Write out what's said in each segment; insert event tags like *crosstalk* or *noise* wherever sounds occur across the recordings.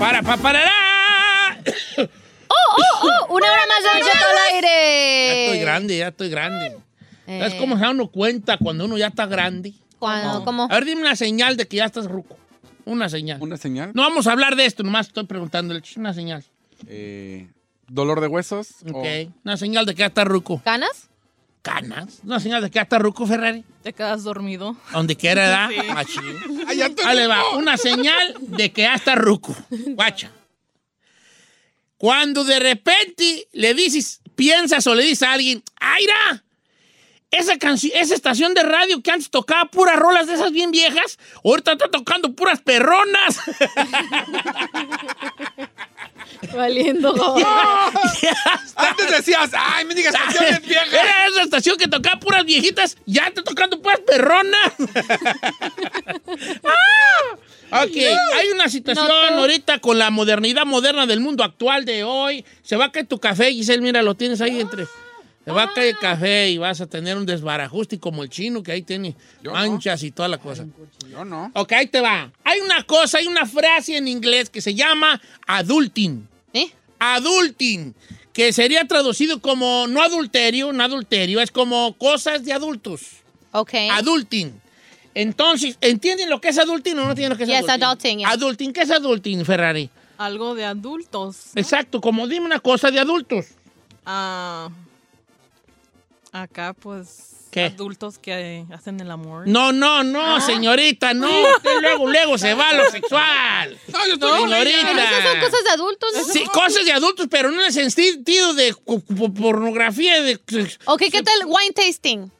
Para, para, para. *coughs* ¡Oh, oh, oh! ¡Una hora más de Don Cheto al Ya aire! estoy grande, ya estoy grande. ¿Sabes Eh, cómo se da uno cuenta cuando uno ya está grande? cuando- ¿Cómo? A ver, dime una señal de que ya estás ruco. Una señal. ¿Una señal? No vamos a hablar de esto, nomás estoy preguntándole. Una señal. Eh, ¿Dolor de huesos? Ok. o- Una señal de que ya está ruco. ¿Ganas? Canas. Una señal de que ya está ruco, Ferrari. Te quedas dormido. Donde quiera, ¿verdad? Sí. Machín. ¡Ay, ya estoy Ahí le va. Una señal de que ya está ruco. Guacha. Cuando de repente le dices, piensas o le dices a alguien, ¡Aira! Esa, canci- esa estación de radio que antes tocaba puras rolas de esas bien viejas, ahorita está tocando puras perronas. *laughs* *laughs* Valiendo. *laughs* *laughs* Antes decías, ¡ay, me digas canciones viejas! Era esa estación que tocaba puras viejitas, ya está tocando puras perronas. Ah, ok, hay una situación No, ahorita con la modernidad moderna del mundo actual de hoy. Se va a caer tu café, Giselle, mira, lo tienes ahí entre... Se va a caer el café y vas a tener un desbarajuste como el chino que ahí tiene Yo no. manchas y toda la cosa. Yo no. Ok, ahí te va. Hay una cosa, hay una frase en inglés que se llama adulting. ¿Eh? Adulting, que sería traducido como no adulterio, no adulterio, es como cosas de adultos. Ok. Adulting. Entonces, ¿entienden lo que es adulting o no entienden lo que es Yes, adulting? adulting, yeah. Adulting, ¿qué es adulting, Ferrari? Algo de adultos. ¿no? Exacto, como dime una cosa de adultos. Ah, acá, pues. ¿Qué? Adultos que hacen el amor. No, no, no, señorita, no. Usted luego, luego se va a lo sexual. No, yo estoy señorita. Pero esas son cosas de adultos, ¿no? Sí, cosas de adultos, pero no en el sentido de pornografía, de... Ok, ¿qué tal wine tasting?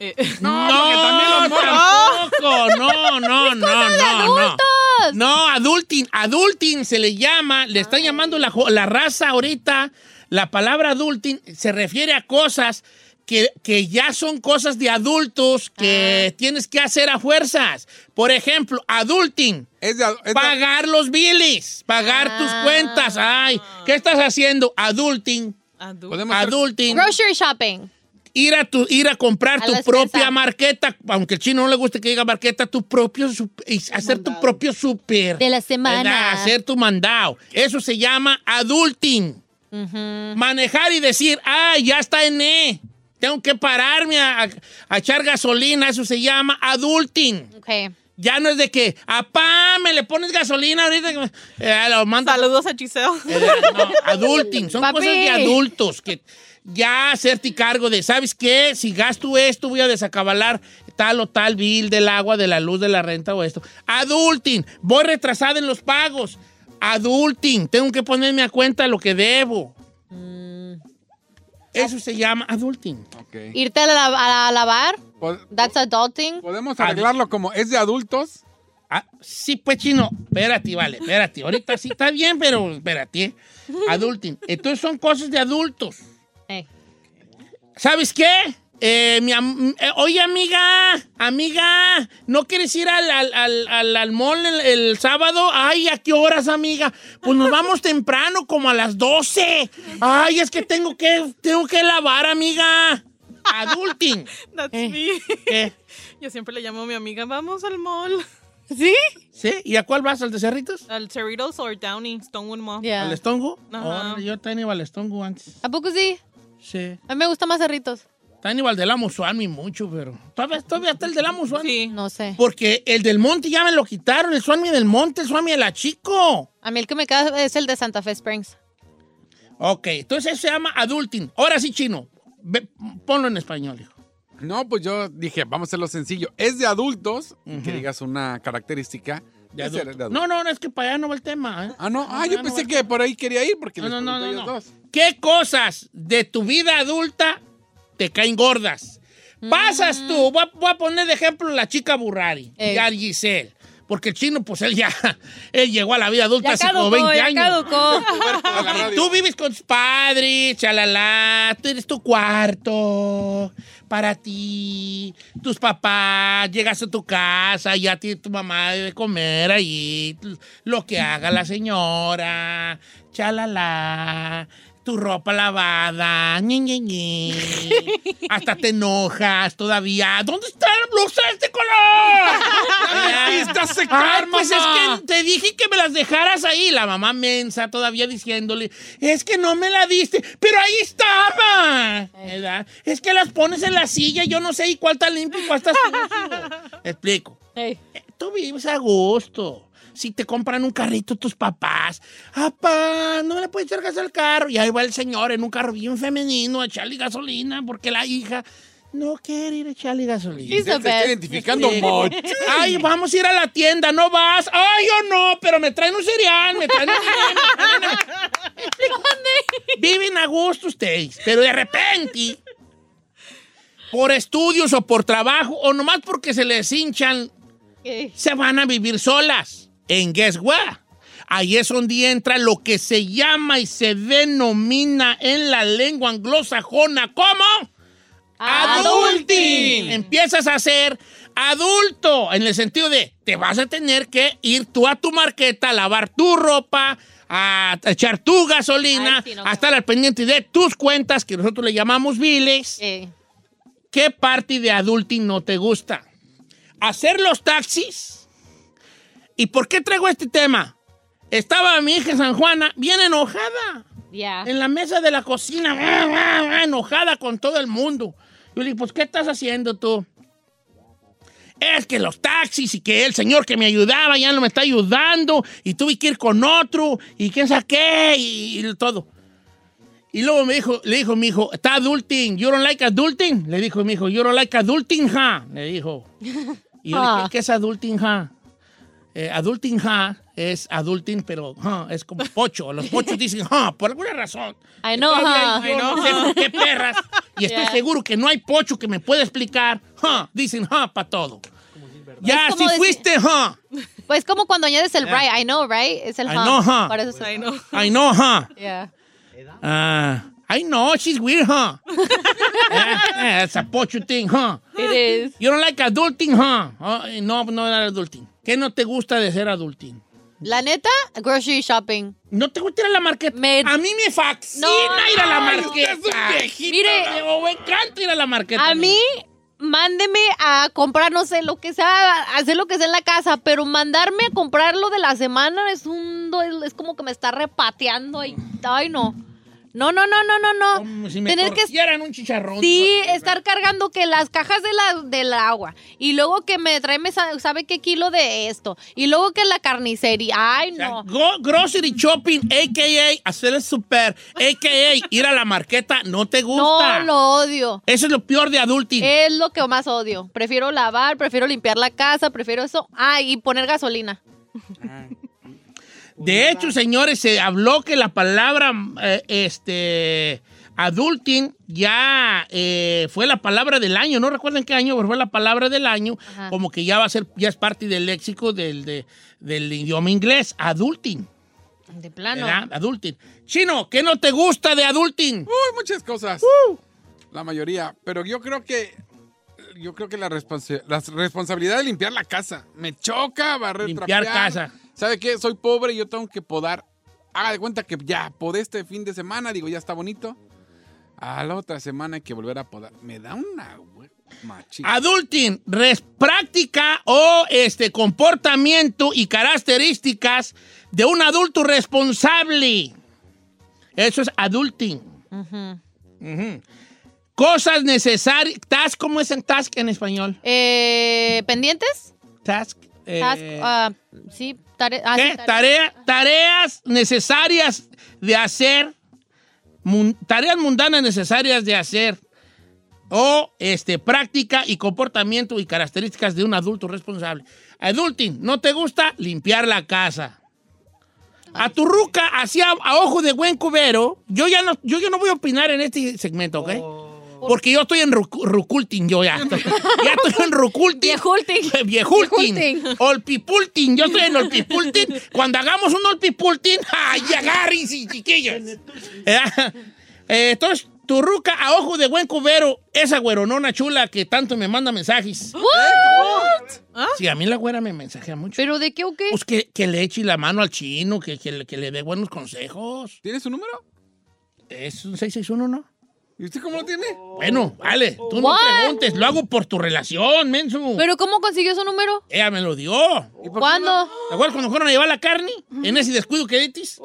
Eh, *laughs* No, No, porque también tampoco. No, no, no, no, no. adultos! No, adulting. Adulting se le llama, le están llamando la raza ahorita. La palabra adulting se refiere a cosas que, que ya son cosas de adultos que tienes que hacer a fuerzas. Por ejemplo, adulting. Es de, es de- Pagar los biles, pagar tus Ah. cuentas. Ay, ¿qué estás haciendo? Adulting. hacer- Adulting. Grocery shopping. Ir a, tu, ir a comprar A tu propia marqueta, aunque el chino no le guste que diga marqueta, tu propio hacer tu propio súper. De la semana. ¿verdad? Hacer tu mandado. Eso se llama adulting. Manejar y decir, ah, ya está en E. Tengo que pararme a, a- a echar gasolina. Eso se llama adulting. Ok. Ya no es de que, apá, me le pones gasolina ahorita. que me-". Eh, lo manda Saludos a Giselle. eh, no, adulting, son Papi. cosas de adultos que ya hacerte cargo de, ¿sabes qué? Si gasto esto, voy a desacabalar tal o tal bill del agua, de la luz, de la renta o esto. Adulting, voy retrasada en los pagos. Adulting, tengo que ponerme a cuenta lo que debo. Eso se llama adulting. Ok. Irte a, la- a lavar. That's adulting. Podemos arreglarlo como es de adultos. Ah, sí, pues chino, espérate, vale, espérate. Ahorita sí está bien, pero espérate. Adulting. Entonces son cosas de adultos. Eh. ¿Sabes qué? Eh, mi am- eh, oye, amiga, amiga, ¿no quieres ir al, al, al, al- al mall el, el sábado? Ay, ¿a qué horas, amiga? Pues nos vamos *laughs* temprano, como a las 12. Ay, es que tengo que, tengo que lavar, amiga. Adulting. *laughs* That's Eh. me. ¿Qué? Yo siempre le llamo a mi amiga, vamos al mall. *laughs* ¿Sí? ¿Sí? ¿Y a cuál vas? ¿Al de Cerritos? Al Cerritos o Downey, Stonewood Mall. Yeah. ¿Al Estongo? Ajá. Órale, yo tenía al Estongo antes. ¿A poco sí? Sí. A mí me gusta más cerritos. Está Aníbal del Amo Suami mucho, pero. Todavía, todavía está el del Amo Suami. Sí. No sé. Porque el del monte ya me lo quitaron, el Suami del monte, el Suami de la chico. A mí el que me queda es el de Santa Fe Springs. Ok, entonces eso se llama adulting. Ahora sí, chino. Ve, ponlo en español, hijo. No, pues yo dije, vamos a hacerlo sencillo. Es de adultos, que digas una característica. De adulto. No, no, no, es que para allá no va el tema. ¿eh? Ah, no. Ah, yo no pensé que por ahí quería ir porque No, les no, no, no, no. dos. ¿Qué cosas de tu vida adulta te caen gordas? Pasas tú, voy a, voy a poner de ejemplo la chica Burrari, Ey. ya Giselle. Porque el chino, pues él ya, *laughs* él llegó a la vida adulta Ya hace como caducó, 20 ya años. caducó. *laughs* Tú vives con tus padres, chalala, tú eres tu cuarto para ti, tus papás, llegas a tu casa, ya tiene tu mamá de comer ahí, lo que haga la señora, chalala, tu ropa lavada, ñi, ñi, ñi. hasta te enojas todavía. ¿Dónde está la blusa de este color? *laughs* Está Ay, secar, pues es que te dije que me las dejaras ahí. La mamá mensa todavía diciéndole, es que no me la diste, pero ahí estaba. ¿Verdad? Es que las pones en la silla, yo no sé y cuál está limpio y cuál está sucio. *laughs* Explico. Ey. Tú vives a gusto. Si te compran un carrito tus papás, ¡apá! No le puedes echar gas al carro. Y ahí va el señor en un carro bien femenino a echarle gasolina porque la hija no quiere ir a echarle gasolina. Se está identificando Sí. mucho. Ay, vamos a ir a la tienda, ¿no vas? Ay, yo no, pero me traen un cereal, me traen un cereal, *laughs* Viven a gusto ustedes, pero de repente, por estudios o por trabajo, o nomás porque se les hinchan, se van a vivir solas. En Guess What? Ahí es donde entra lo que se llama y se denomina en la lengua anglosajona como adulting. Empiezas a ser adulto en el sentido de te vas a tener que ir tú a tu marqueta a lavar tu ropa, a echar tu gasolina, Ay, sí, no, a estar al pendiente de tus cuentas que nosotros le llamamos biles. ¿Qué parte de adulting no te gusta? ¿Hacer los taxis? ¿Y por qué traigo este tema? Estaba mi hija San Juana bien enojada Ya. en la mesa de la cocina, enojada con todo el mundo. Yo le dije, pues, ¿qué estás haciendo tú? Es que los taxis y que el señor que me ayudaba ya no me está ayudando y tuve que ir con otro y quién sabe qué y, y todo. Y luego me dijo, le dijo mi hijo, está adulting, you don't like adulting? Le dijo mi hijo, you don't like adulting, huh? Le dijo. Y yo le dije, *laughs* Ah. ¿qué es adulting? Eh, adulting, huh? Es adulting, pero huh, es como pocho. Los pochos *laughs* dicen, huh, por alguna razón. I know, huh. Yo no sé por qué perras. Y estoy Yeah. seguro que no hay pocho que me pueda explicar. huh, dicen, huh, para todo. Ya, si decir- fuiste, huh. Pues como cuando añades el Yeah. right. I know, right? Es el I know, huh. Por eso I know. I know, huh. Yeah. Ah, I know, she's weird, huh. yeah, *laughs* it's a pocho thing, huh. It is. You don't like adulting, huh? Oh, no, no era adulting. ¿Qué no te gusta de ser adulting? La neta, grocery shopping. ¿No te gusta ir a la marqueta? Me- A mí me fascina No, ir a la no, marqueta. Mire. Me, me encanta ir a la marqueta. A mí, mándeme a comprar, no sé, lo que sea, hacer lo que sea en la casa, pero mandarme a comprar lo de la semana es un... Es como que me está repateando ahí. Ay, no. No, no, no, no, no, no. Como si me Tener que... un chicharrón. Sí, estar cargando que las cajas de la, del agua. Y luego que me trae, me sa- sabe qué kilo de esto. Y luego que la carnicería. Ay, O sea, no. go- grocery shopping, a.k.a. hacer el super, a.k.a. ir a la marqueta, no te gusta. No, lo odio. Eso es lo peor de adulting. Es lo que más odio. Prefiero lavar, prefiero limpiar la casa, prefiero eso. Ah, y poner gasolina. De hecho, señores, se habló que la palabra eh, este adulting ya eh, fue la palabra del año. No recuerden qué año, pero fue la palabra del año. Ajá. Como que ya va a ser, ya es parte del léxico del, de- del idioma inglés. Adulting. De plano. ¿verdad? Adulting. Chino, ¿qué no te gusta de adulting? Uy, muchas cosas. La mayoría. Pero yo creo que. Yo creo que la, responsa- la responsabilidad de limpiar la casa. Me choca barrer, Limpiar trapear. casa. ¿Sabe qué? Soy pobre y yo tengo que podar. Haga de cuenta que ya podé este fin de semana. Digo, ya está bonito. A la otra semana hay que volver a podar. Me da una machita. Adulting, res- práctica o este comportamiento y características de un adulto responsable. Eso es adulting. Cosas necesarias. Task, ¿cómo es en task en español? Eh, ¿Pendientes? Task. eh, Task, ah, sí, tare- ah, ¿qué? sí, tare- Tarea- tareas necesarias de hacer. mun- tareas mundanas necesarias de hacer. O este, práctica y comportamiento y características de un adulto responsable. Adulting, ¿no te gusta? Limpiar la casa. A tu ruca, así a, a ojo de buen cubero, yo ya no, yo, ya no voy a opinar en este segmento, ¿ok? Porque yo estoy en rucu- ruculting, yo ya. Estoy, ya estoy en ruculting. Viejulting. *laughs* Viejulting. Viejulting. Olpipulting. Yo estoy en olpipulting. Cuando hagamos un olpipulting, *laughs* ¡ay, agárrense, chiquillos! *laughs* Eh, entonces, tu ruca a ojo de buen cubero, esa güeronona chula que tanto me manda mensajes. Sí, a mí la güera me mensajea mucho. ¿Pero de qué o qué? Pues que, que le eche la mano al chino, que, que, le- que le dé buenos consejos. ¿Tienes su número? Es un 661, ¿no? ¿Y usted cómo lo tiene? Bueno, vale, tú no preguntes, lo hago por tu relación, menso. ¿Pero cómo consiguió su número? Ella me lo dio. ¿Y por qué ¿Cuándo? ¿Te acuerdas cuando fueron a llevar la carne? En ese descuido que no-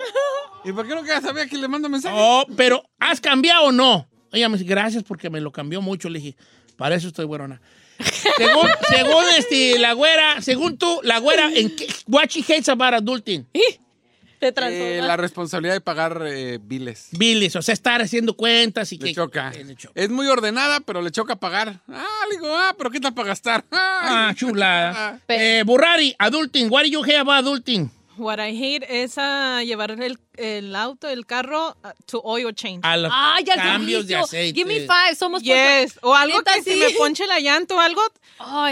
¿Y por qué nunca sabía que le manda mensaje? Oh, pero ¿has cambiado o no? Ella me dice, gracias porque me lo cambió mucho. Le dije, para eso estoy güerona. *laughs* según, según este, la güera, según tú, la güera, ¿en qué? What she hates about adulting? Te Eh, la responsabilidad de pagar eh, biles. O sea, estar haciendo cuentas y Le que... choca. Eh, le choca. Es muy ordenada, pero le choca pagar. Ah, le digo, ah, pero ¿qué tal para gastar? *laughs* Ah, chulada. *laughs* Eh, Burrari, adulting, what do you hate about adulting? What I hate es ah, llevar el, el auto, el carro ah, to oil change. A los cambios de aceite. Give me five, somos Yes, o algo que se sí. me ponche la llanta o algo.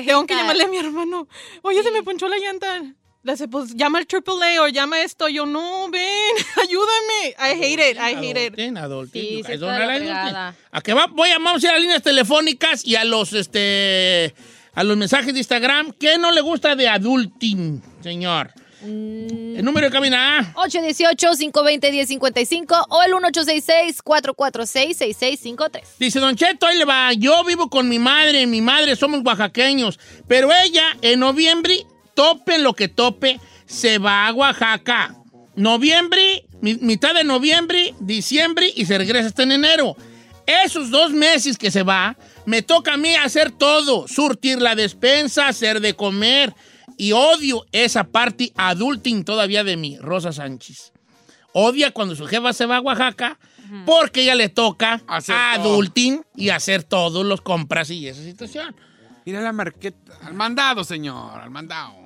Tengo que llamarle a mi hermano. Oye, se me ponchó la llanta. Le hace, pues llama al AAA o llama esto. Yo, no, ven, *laughs* ayúdame. I hate it, I hate it. Adulting, adulting. Sí, You guys don't. A que va, voy a vamos a ir a las líneas telefónicas y a los este a los mensajes de Instagram. ¿Qué no le gusta de adulting, señor? Mm. El número de cabina. 818-520-1055 o el 1866-446-6653. Dice Don Cheto, ahí le va. Yo vivo con mi madre, mi madre somos oaxaqueños, pero ella en noviembre, tope lo que tope, se va a Oaxaca. Noviembre, mi- mitad de noviembre, diciembre y se regresa hasta en enero. Esos dos meses que se va, me toca a mí hacer todo, surtir la despensa, hacer de comer. Y odio esa parte adulting todavía de mí, Rosa Sánchez. Odia cuando su jefa se va a Oaxaca porque ella le toca Hacer adulting y hacer todos los compras y esa situación. Mira la marqueta. Al mandado, señor, al mandado.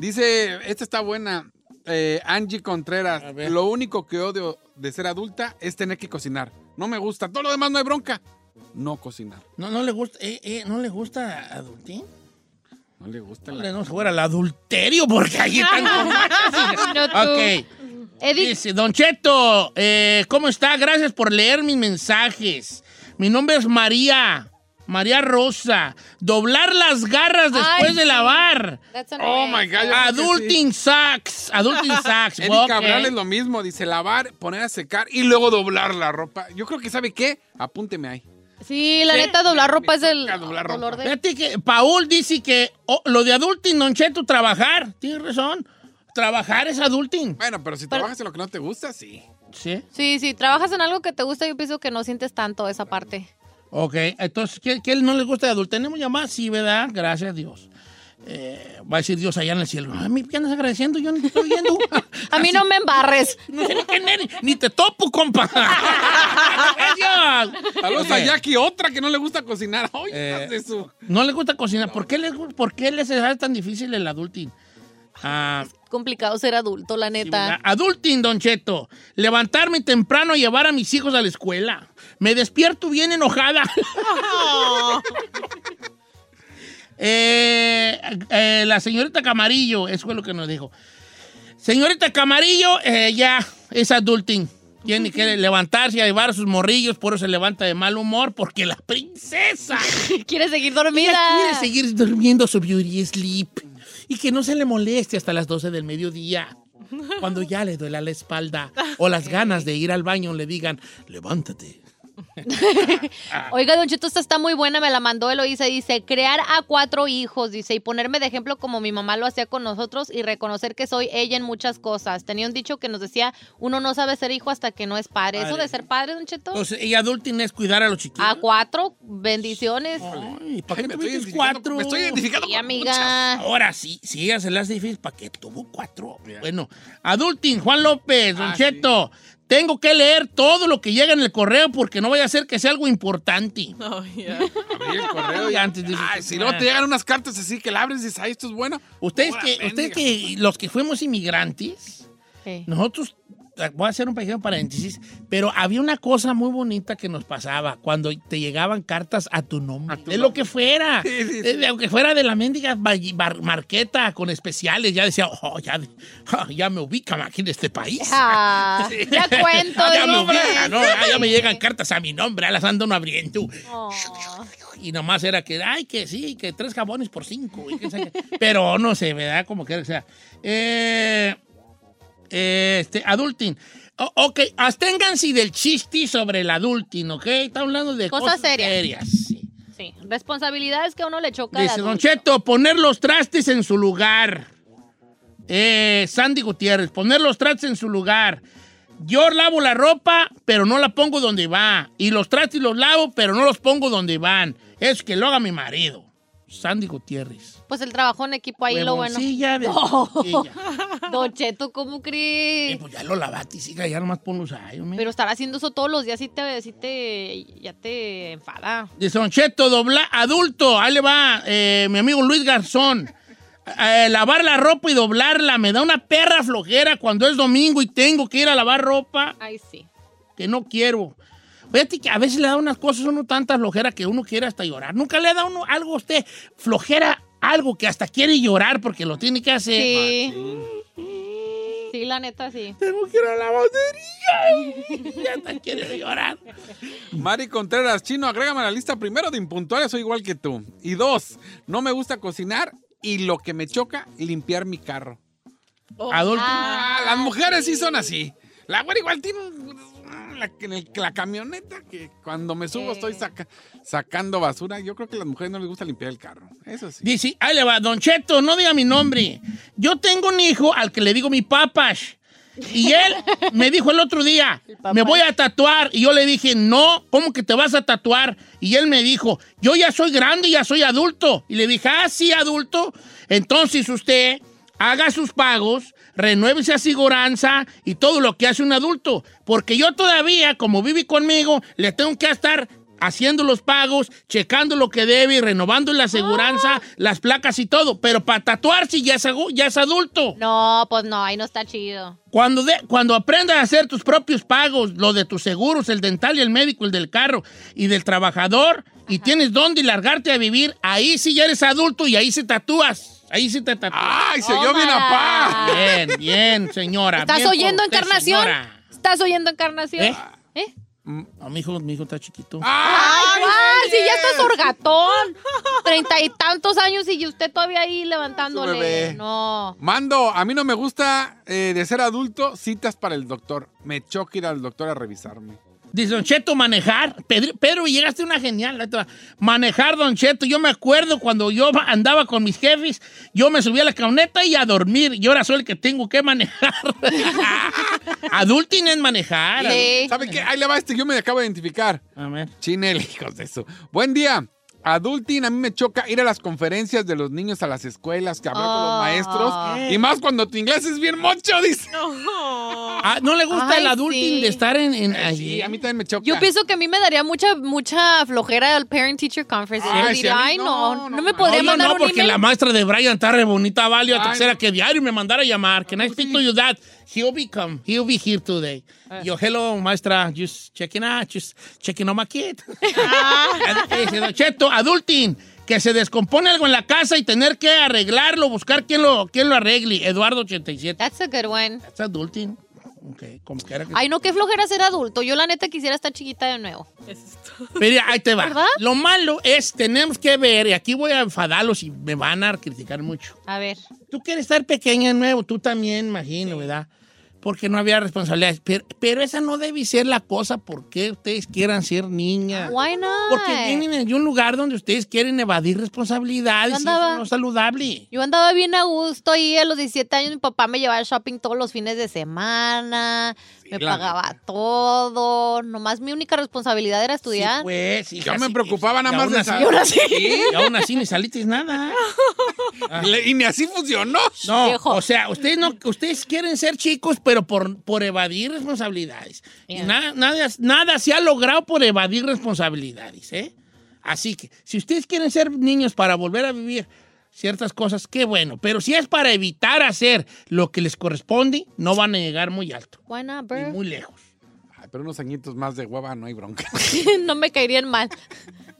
Dice, esta está buena. eh, Angie Contreras. Lo único que odio de ser adulta es tener que cocinar. No me gusta. Todo lo demás no hay bronca. No cocinar. No, no le gusta, eh, eh, no le gusta adulting. No le gusta No la... le no fuera el adulterio porque ahí están *laughs* No. Ok. Edith, Dice, Don Cheto, eh, ¿cómo está? Gracias por leer mis mensajes. Mi nombre es María. María Rosa. Doblar las garras después Ay, de sí. lavar. that's Oh my God. yo Adulting sucks. Adulting *laughs* sucks. Eddie Ok. Cabral es lo mismo. Dice lavar, poner a secar y luego doblar la ropa. Yo creo que, ¿sabe qué? Apúnteme ahí. Sí, la neta, doblar ropa es el doblar ropa. dolor de... Fíjate que Paul dice que oh, lo de adulting, Don Cheto, trabajar. Tienes razón. Trabajar es adulting. Bueno, pero si Pero- trabajas en lo que no te gusta, sí. Sí. Sí, sí, trabajas en algo que te gusta, yo pienso que no sientes tanto esa parte. Ok, entonces, ¿qué, qué no les gusta de adulto? ¿Tenemos llamadas? Sí, ¿verdad? Gracias a Dios. Eh, va a decir Dios allá en el cielo. A mí, ¿qué andas agradeciendo? Yo ni te estoy viendo. *laughs* A mí no me embarres. *laughs* No sé ni quién eres, ni te topo, compa. *laughs* Gracias. Saludos Ok. a Jackie, otra que no le gusta cocinar. Ay, Eh, su... No le gusta cocinar. ¿Por qué les, por qué les hace tan difícil el adulting? Ah, Complicado ser adulto, la sí, neta. ¿verdad? adulting, Don Cheto. Levantarme temprano y llevar a mis hijos a la escuela. Me despierto bien enojada. *laughs* Eh, eh, la señorita Camarillo, eso fue lo que nos dijo. Señorita Camarillo, eh, ya es adulting. Tiene que *laughs* levantarse y llevar a sus morrillos, por eso se levanta de mal humor, porque la princesa *laughs* Quiere seguir dormida. quiere seguir durmiendo su beauty sleep y que no se le moleste hasta las 12 del mediodía. Cuando ya le duela la espalda o las ganas de ir al baño le digan, levántate. *laughs* Oiga, Don Cheto, esta está muy buena, me la mandó Eloísa. Dice, crear a cuatro hijos, dice, y ponerme de ejemplo como mi mamá lo hacía con nosotros y reconocer que soy ella en muchas cosas. Tenía un dicho que nos decía, uno no sabe ser hijo hasta que no es padre. ¿Eso de ser padre, Don Cheto? Entonces, y adulting es cuidar a los chiquitos. a cuatro, bendiciones. Ay, ¿para qué me, estoy cuatro? me estoy identificando Sí, con muchas. amiga. Ahora sí, sí, ella se hace difícil. ¿Para qué tuvo cuatro? Bueno, adulting, Juan López, Don Ah, Cheto. Tengo que leer todo lo que llega en el correo porque no vaya a ser que sea algo importante. *laughs* Oh, yeah. El correo y Antes dices, Ay, si no te llegan unas cartas así que la abres y dices, ay, esto es bueno. Ustedes que, ustedes que los que fuimos inmigrantes, Sí. nosotros, voy a hacer un pequeño paréntesis, pero había una cosa muy bonita que nos pasaba cuando te llegaban cartas a tu nombre, A tu de lo que fuera, Sí, sí, sí. de- de- aunque fuera de la mendiga marqueta con especiales, ya decía, oh, ya, ya me ubican aquí en este país. Ah, *laughs* ya cuento. Ya, me ubican, ¿no? Ya me llegan cartas a mi nombre, ah, las ando no abriendo. Oh. Y nomás era que, ay, que sí, que tres jabones por cinco. y que. Pero no sé, ¿verdad? Como quiera que sea. Eh, este, adulting. O- ok, absténganse del chiste sobre el adulting, ¿ok? Estamos hablando de Cosas cosas, serias. sí. Sí, responsabilidades que a uno le choca. Dice Don adulto. Cheto, poner los trastes en su lugar. Eh, Sandy Gutiérrez, poner los trastes en su lugar. Yo lavo la ropa, pero no la pongo donde va. Y los trastes los lavo, pero no los pongo donde van. Es que lo haga mi marido. Sandy Gutiérrez. Pues el trabajo en equipo ahí lo bueno. No. Ella. *laughs* Don Cheto, ¿cómo Eh, crees? pues ya lo lavaste, siga, ya nomás ponlos ahí. hombre. Pero estar haciendo eso todos los días sí te, sí te, ya te enfada. Dice Don Cheto, dobla, adulto, ahí le va, eh, mi amigo Luis Garzón. Eh, lavar la ropa y doblarla, me da una perra flojera cuando es domingo y tengo que ir a lavar ropa Ay, sí. que no quiero. Fíjate que a veces le da unas cosas a uno tanta flojera que uno quiere hasta llorar. Nunca le da uno algo a usted, flojera, algo que hasta quiere llorar porque lo tiene que hacer. Sí. Sí, la neta, sí. Tengo que ir a la lavandería. *laughs* y hasta quiere llorar. Mari Contreras, chino, agrégame a la lista primero de impuntuales, soy igual que tú. Y dos, no me gusta cocinar y lo que me choca, limpiar mi carro. Adulto. Ah, las mujeres sí son así. La güera igual tiene un- la, en el- la camioneta que cuando me subo estoy saca- sacando basura. Yo creo que a las mujeres no les gusta limpiar el carro. Eso sí. Dice, ahí le va, Don Cheto, no diga mi nombre. Yo tengo un hijo al que le digo mi papas. Y él me dijo el otro día, *laughs* me voy a tatuar. Y yo le dije, no, ¿cómo que te vas a tatuar? Y él me dijo, yo ya soy grande, ya soy adulto. Y le dije, ah, sí, adulto. Entonces usted haga sus pagos, renueve esa aseguranza y todo lo que hace un adulto. Porque yo todavía, como vive conmigo, le tengo que estar haciendo los pagos, checando lo que debe y renovando la aseguranza, las placas y todo. Pero para tatuarse ya es, ya es adulto. No, pues no, ahí no está chido. Cuando, de- cuando aprendas a hacer tus propios pagos, lo de tus seguros, el dental y el médico, el del carro y del trabajador, y tienes dónde largarte a vivir, ahí sí ya eres adulto y ahí se tatúas. Ahí sí te tatúas. ¡Ay, se oyó bien a paz! Bien, bien, señora. ¿Estás bien oyendo, usted, Encarnación? señora. ¿Estás oyendo, Encarnación? ¿Eh? ¿Eh? No, mi hijo, mi hijo está chiquito. ¡Ay, ¿cuál? Si ya estás orgatón. Treinta y tantos años y usted todavía ahí levantándole. Bebé. No. Mando, a mí no me gusta eh, de ser adulto citas para el doctor. Me choca ir al doctor a revisarme. Dice Don Cheto, manejar. Pedro, Pedro llegaste a una genial. Manejar, Don Cheto. Yo me acuerdo cuando yo andaba con mis jefes, yo me subía a la camioneta y a dormir. Y ahora soy el que tengo que manejar. *laughs* Adulting es manejar. Sí. ¿Sabe qué? Ahí le va este, yo me acabo de identificar. A ver. Chinel, *laughs* hijos de eso. Buen día. Adulting, a mí me choca ir a las conferencias de los niños a las escuelas, que hablar con los Ah. maestros. Y más cuando tu inglés es bien mocho, dice. Ah, ¿No le gusta Ay, el adulting sí. de estar en, en Sí, allí? a mí también me choca. Yo pienso que a mí me daría mucha, mucha flojera el Parent Teacher Conference. Ay, sí, a no, no, no, no, me podría mandar no, un porque email. la maestra de Brian está re bonita, Valio. Ay, Tercera no. que diario me mandara a llamar. Can I speak to you, Dad? He'll be come. He'll be here today. Yo, hello, maestra. Just checking out. Just checking on my kid. *laughs* Eh, Don Cheto, adulting. Que se descompone algo en la casa y tener que arreglarlo, buscar quién lo, quién lo arregle. Eduardo 87. That's a good one. That's adulting. Como que Ay, no, qué flojera ser adulto. Yo la neta quisiera estar chiquita de nuevo. Eso es todo. Pero ahí te va. ¿Verdad? Lo malo es, tenemos que ver, y aquí voy a enfadarlos y me van a criticar mucho. A ver. Tú quieres estar pequeña de nuevo, tú también, imagino, ¿verdad? Porque no había responsabilidades. Pero, pero esa no debe ser la cosa porque ustedes quieran ser niñas. Why not? Porque vienen de un lugar donde ustedes quieren evadir responsabilidades. Y eso no es saludable. Yo andaba bien a gusto y a los 17 años mi papá me llevaba al shopping todos los fines de semana, me pagaba todo, nomás mi única responsabilidad era estudiar. Sí, pues, hija, Yo me sí, preocupaba y nada más de así- Y aún así. Y aún así ni saliste nada. *laughs* Le- Y ni así funcionó. No, Viejo. o sea, ustedes no, ustedes quieren ser chicos, pero por, por evadir responsabilidades. Y nada, nada, nada se ha logrado por evadir responsabilidades, ¿eh? Así que, si ustedes quieren ser niños para volver a vivir ciertas cosas, qué bueno. Pero si es para evitar hacer lo que les corresponde, no van a llegar muy alto, Why not, bro? muy lejos. Ay, pero unos añitos más de hueva no hay bronca. *laughs* no me caerían mal.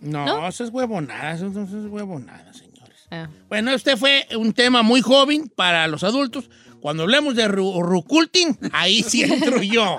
No, ¿No? eso es huevonada, eso, eso es huevonada, señores. Ah. Bueno, este fue un tema muy joven para los adultos. Cuando hablemos de ru ruculting, ahí sí *laughs* entro yo.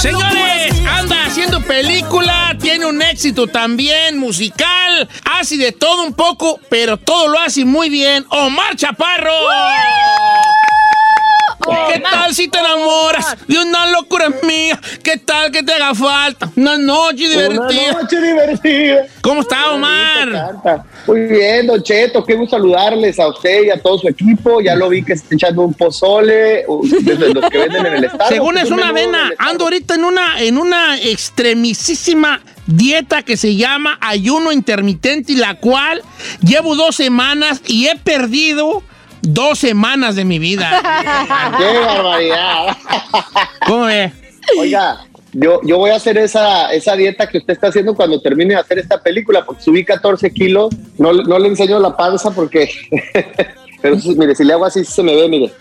Señores, anda haciendo película, tiene un éxito también musical, hace de todo un poco, pero todo lo hace muy bien. Omar Chaparro. ¿Qué tal si te enamoras de una locura mía? ¿Qué tal que te haga falta una noche divertida? Una noche divertida. ¿Cómo está Omar? Muy bien, Don Cheto, qué gusto saludarles a usted y a todo su equipo. Ya lo vi que está echando un pozole, uh, desde los que venden en el estadio. Según es un una avena, estado. ando ahorita en una, en una extremisísima dieta que se llama ayuno intermitente y la cual llevo dos semanas y he perdido dos semanas de mi vida. *laughs* ¡Qué barbaridad! ¿Cómo ve? Oiga, yo, yo voy a hacer esa, esa dieta que usted está haciendo cuando termine de hacer esta película, porque subí 14 kilos. No, no le enseño la panza porque... *laughs* Pero mire, si le hago así se me ve, mire.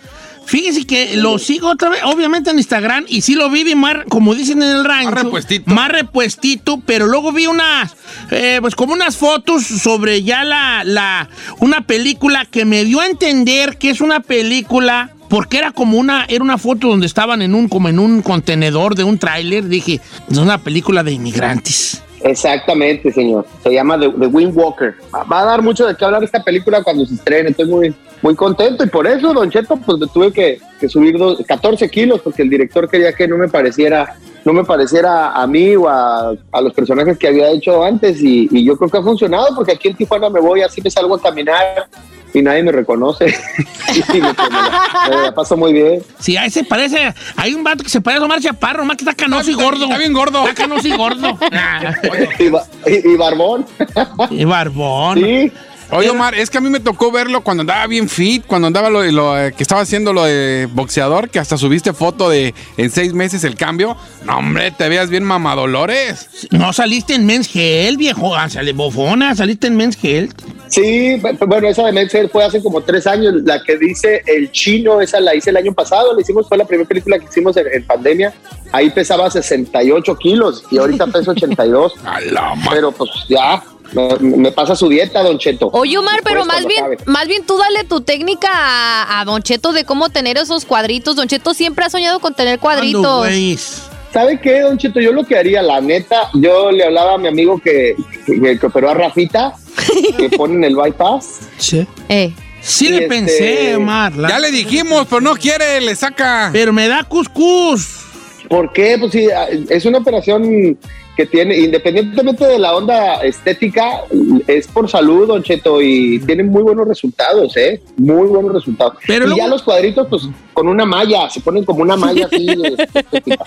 Fíjese que lo sigo otra vez, obviamente en Instagram, y sí lo vi, vi más, como dicen en el rancho. Más repuestito. Más repuestito, pero luego vi unas, eh, pues como unas fotos sobre ya la, la, una película que me dio a entender que es una película, porque era como una, era una foto donde estaban en un, como en un contenedor de un tráiler, dije, es una película de inmigrantes. Exactamente, señor. Se llama The, The Wind Walker. Va, a dar mucho de qué hablar esta película cuando se estrene. Estoy muy, muy contento y por eso, Don Cheto, pues me tuve que, que subir dos- 14 kilos porque el director quería que no me pareciera no me pareciera a mí o a, a los personajes que había hecho antes y, y yo creo que ha funcionado porque aquí en Tijuana me voy, así me salgo a caminar y nadie me reconoce *laughs* y me, me paso muy bien. Sí, ahí se parece. Hay un vato que se parece a Omar Chaparro, más que está canoso y gordo. Está bien gordo. Está canoso y gordo. *laughs* Y, y- y barbón. y barbón. Sí. Oye, Omar, es que a mí me tocó verlo cuando andaba bien fit, cuando andaba lo, lo, eh, que estaba haciendo lo de boxeador, que hasta subiste foto de en seis meses el cambio. No, hombre, te veas bien mamadolores. No saliste en Men's Health, viejo. Ah, sale bofona, saliste en Men's Health. Sí, bueno, esa de Men's fue hace como tres años. La que dice El Chino, esa la hice el año pasado. La hicimos, fue la primera película que hicimos en, en pandemia. Ahí pesaba 68 kilos y ahorita peso 82. *laughs* A la Pero pues ya, me, me pasa su dieta, Don Cheto. Oye, Omar, pero Después, más bien, más bien tú dale tu técnica a, a Don Cheto de cómo tener esos cuadritos. Don Cheto siempre ha soñado con tener cuadritos. ¿Sabe qué, Don Cheto? Yo lo que haría, la neta, yo le hablaba a mi amigo que, que, que operó a Rafita, *laughs* que ponen el bypass. Sí. Eh. Sí Y le este- pensé, Omar. la- Ya le dijimos, pero no quiere, le saca. Pero me da cuscús. ¿Por qué? Pues sí, es una operación que tiene, independientemente de la onda estética, es por salud, Don Cheto, y tiene muy buenos resultados, ¿eh? Muy buenos resultados. Pero y luego- ya los cuadritos, pues con una malla, se ponen como una malla así. *laughs* estética.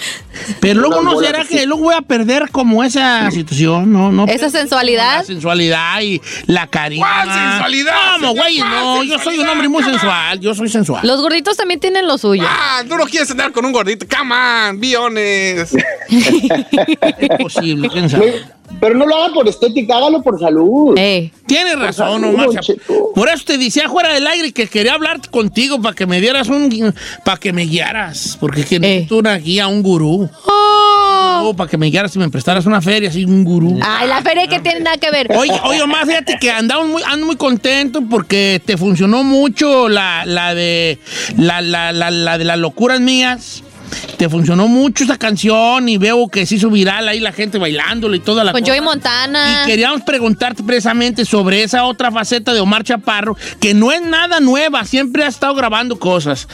Pero luego no será así. que luego voy a perder como esa situación, ¿no? no Esa sensualidad. La sensualidad y la carisma. ¿Cuál sensualidad, ¿Cómo, señor? güey? ¿Cuál No, yo soy un hombre muy sensual. Yo soy sensual. Los gorditos también tienen lo suyo. Ah, tú no quieres andar con un gordito. Come on, billones. *laughs* Es posible, quién sabe. Pero no lo haga por estética, hágalo por salud. Eh. Tienes razón, salud, Omar. Por eso te decía fuera del aire que quería hablar contigo para que me dieras un. para que me guiaras. Porque que necesito una guía, un gurú. Oh. para que me guiaras y me prestaras una feria, así, un gurú. Ay, la feria que tiene nada que ver. Oye, oye, Omar, fíjate que andamos muy, ando muy contento porque te funcionó mucho la, la de la, la, la, la de las locuras mías. Te funcionó mucho esa canción y veo que se hizo viral ahí la gente bailándolo y toda la Con cosa. Joey Montana. Y queríamos preguntarte precisamente sobre esa otra faceta de Omar Chaparro, que no es nada nueva, siempre ha estado grabando cosas.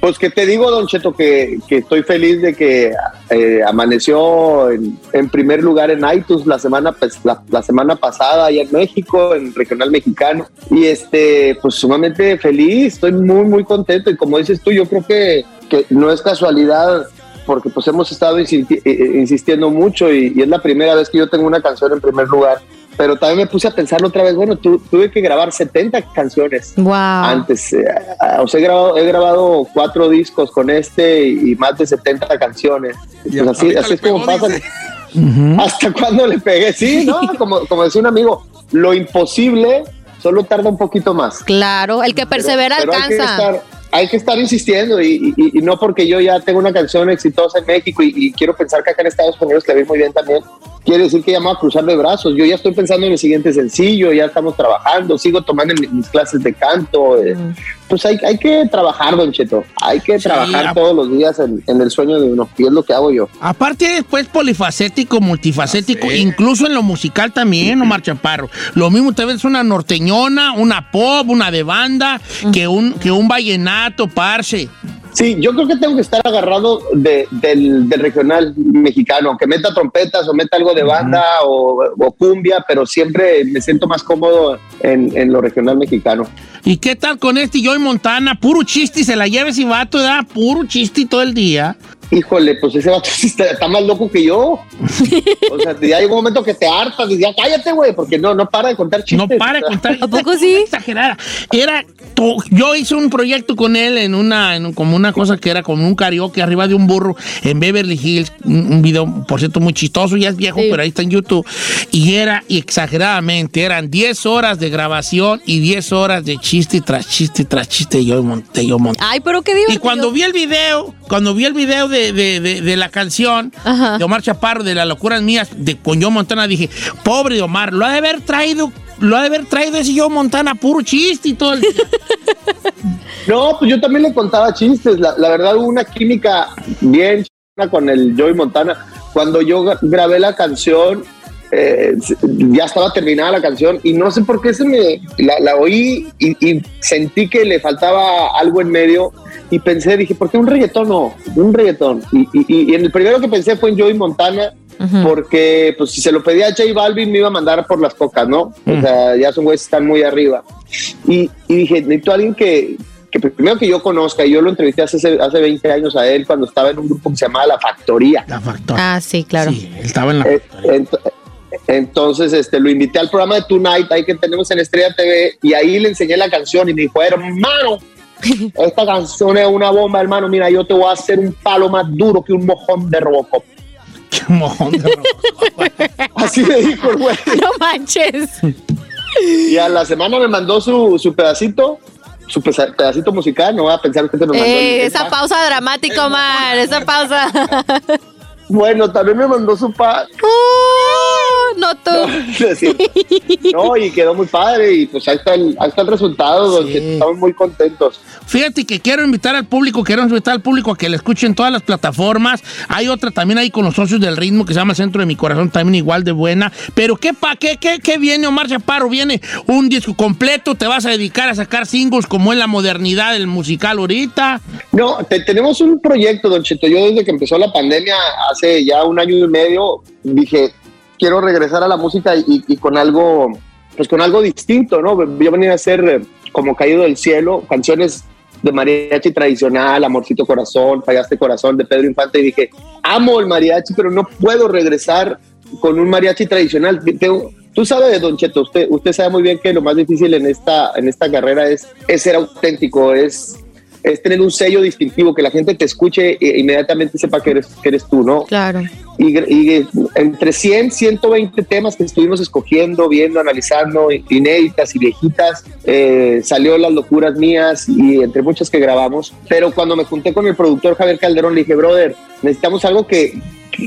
Pues que te digo, Don Cheto, que, que estoy feliz de que eh, amaneció en, en primer lugar en iTunes la semana, pues, la, semana pasada allá en México, en Regional Mexicano. Y este, pues sumamente feliz, estoy muy, muy contento. Y como dices tú, yo creo que, que no es casualidad porque pues hemos estado insisti- eh, eh, insistiendo mucho y es la primera vez que yo tengo una canción en primer lugar. Pero también me puse a pensar otra vez, bueno, tu- tuve que grabar 70 canciones Wow. antes. eh, o sea, he grabado, he grabado cuatro discos con este y, y más de 70 canciones. Y Pues así, así es como pegó, pasa. dice. *laughs* ¿Hasta cuándo le pegué? Sí, ¿no? *laughs* Como, como decía un amigo, lo imposible solo tarda un poquito más. Claro, el que persevera Pero hay que alcanza. Hay que estar insistiendo y, y- y no porque yo ya tengo una canción exitosa en México y, y quiero pensar que acá en Estados Unidos le vi muy bien también, quiere decir que ya me voy a cruzar de brazos. Yo ya estoy pensando en el siguiente sencillo, ya estamos trabajando, sigo tomando mis, clases de canto. eh, Pues hay, hay que trabajar, Don Cheto. Hay que Sí, trabajar a- todos los días en, en el sueño de uno y es lo que hago yo. Aparte eres pues polifacético, multifacético, Ya sé. incluso en lo musical también, *laughs* Omar Chaparro. Lo mismo te ves una norteñona, una pop, una de banda, que un, que un vallenato, parce. Sí, yo creo que tengo que estar agarrado de- del, del regional mexicano, que meta trompetas o meta algo de banda o, o cumbia, pero siempre me siento más cómodo en, en lo regional mexicano. ¿Y qué tal con este Joy Montana? Puro chiste, se la lleva ese vato, ¿verdad? Puro chiste todo el día. Híjole, pues ese vato *laughs* está, está más loco que yo. O sea, ya llega un momento que te hartas y ya cállate, güey, porque no, no para de contar chistes. No para de contar. ¿A poco sí? Exagerada. Era, yo hice un proyecto con él en una, en como una cosa que era como un karaoke arriba de un burro en Beverly Hills, un, video, por cierto, muy chistoso, ya es viejo, Sí. pero ahí está en YouTube. Y era, y exageradamente, eran 10 horas de grabación y 10 horas de chiste tras chiste tras chiste. Yo monté, yo monté. Ay, pero qué Y divertido. cuando vi el video, cuando vi el video de, de- de- de la canción Ajá. de Omar Chaparro, de las locuras mías, de con Joe Montana, dije, pobre Omar, lo ha de haber traído, lo ha de haber traído ese Joe Montana, puro chiste y todo. *laughs* No, pues yo también le contaba chistes. La, verdad hubo una química bien con el Joey Montana. Cuando yo gra- grabé la canción, eh, ya estaba terminada la canción y no sé por qué se me la, oí y, sentí que le faltaba algo en medio y pensé, dije, ¿por qué un reggaetón no? Un reggaetón. Y en el primero que pensé fue en Joey Montana, porque pues si se lo pedía a J Balvin me iba a mandar por las cocas, ¿no? O sea, ya son güeyes que están muy arriba. Y, y dije, necesito a alguien que, que primero que yo conozca, y yo lo entrevisté hace, hace 20 años a él cuando estaba en un grupo que se llamaba La Factoría. La factora. Ah, sí, claro. Sí, él estaba en la Eh, factoría. ent- entonces, este, lo invité al programa de Tonight, ahí que tenemos en Estrella TV, y ahí le enseñé la canción y me dijo, hermano, *laughs* esta canción es una bomba, hermano, mira, yo te voy a hacer un palo más duro que un mojón de Robocop. *laughs* Qué mojón de. *laughs* Así me dijo el güey. No manches. Y a la semana me mandó su, su pedacito, su pedacito musical, no voy a pensar que te lo mandó. Eh, esa pausa dramática, Omar. Esa pausa. Bueno, también me mandó su pa... No tú. *laughs* No, y quedó muy padre y pues ahí está el, ahí está el resultado, Sí. donde estamos muy contentos. Fíjate que quiero invitar al público, quiero invitar al público a que le escuchen todas las plataformas. Hay otra también ahí con los socios del ritmo que se llama Centro de mi Corazón, también igual de buena. Pero ¿qué, pa, qué, qué, qué viene, Omar Chaparro? ¿Viene un disco completo? ¿Te vas a dedicar a sacar singles como es la modernidad del musical ahorita? No, te- tenemos un proyecto, Don Cheto. Yo desde que empezó la pandemia, hace ya un año y medio, dije, quiero regresar a la música y, con algo, pues con algo distinto, ¿no? Yo venía a hacer eh, como Caído del Cielo, canciones de mariachi tradicional, Amorcito Corazón, Fallaste Corazón, de Pedro Infante, y dije, amo el mariachi, pero no puedo regresar con un mariachi tradicional. Tengo- Tú sabes, Don Cheto, usted, usted sabe muy bien que lo más difícil en esta, en esta carrera es, es ser auténtico, es, es tener un sello distintivo, que la gente te escuche e inmediatamente sepa que eres, que eres tú, ¿no? Claro. Y, y entre 100, 120 temas que estuvimos escogiendo, viendo, analizando, inéditas y viejitas, eh, salió Las Locuras Mías y entre muchas que grabamos. Pero cuando me junté con el productor Javier Calderón, le dije, brother, necesitamos algo que,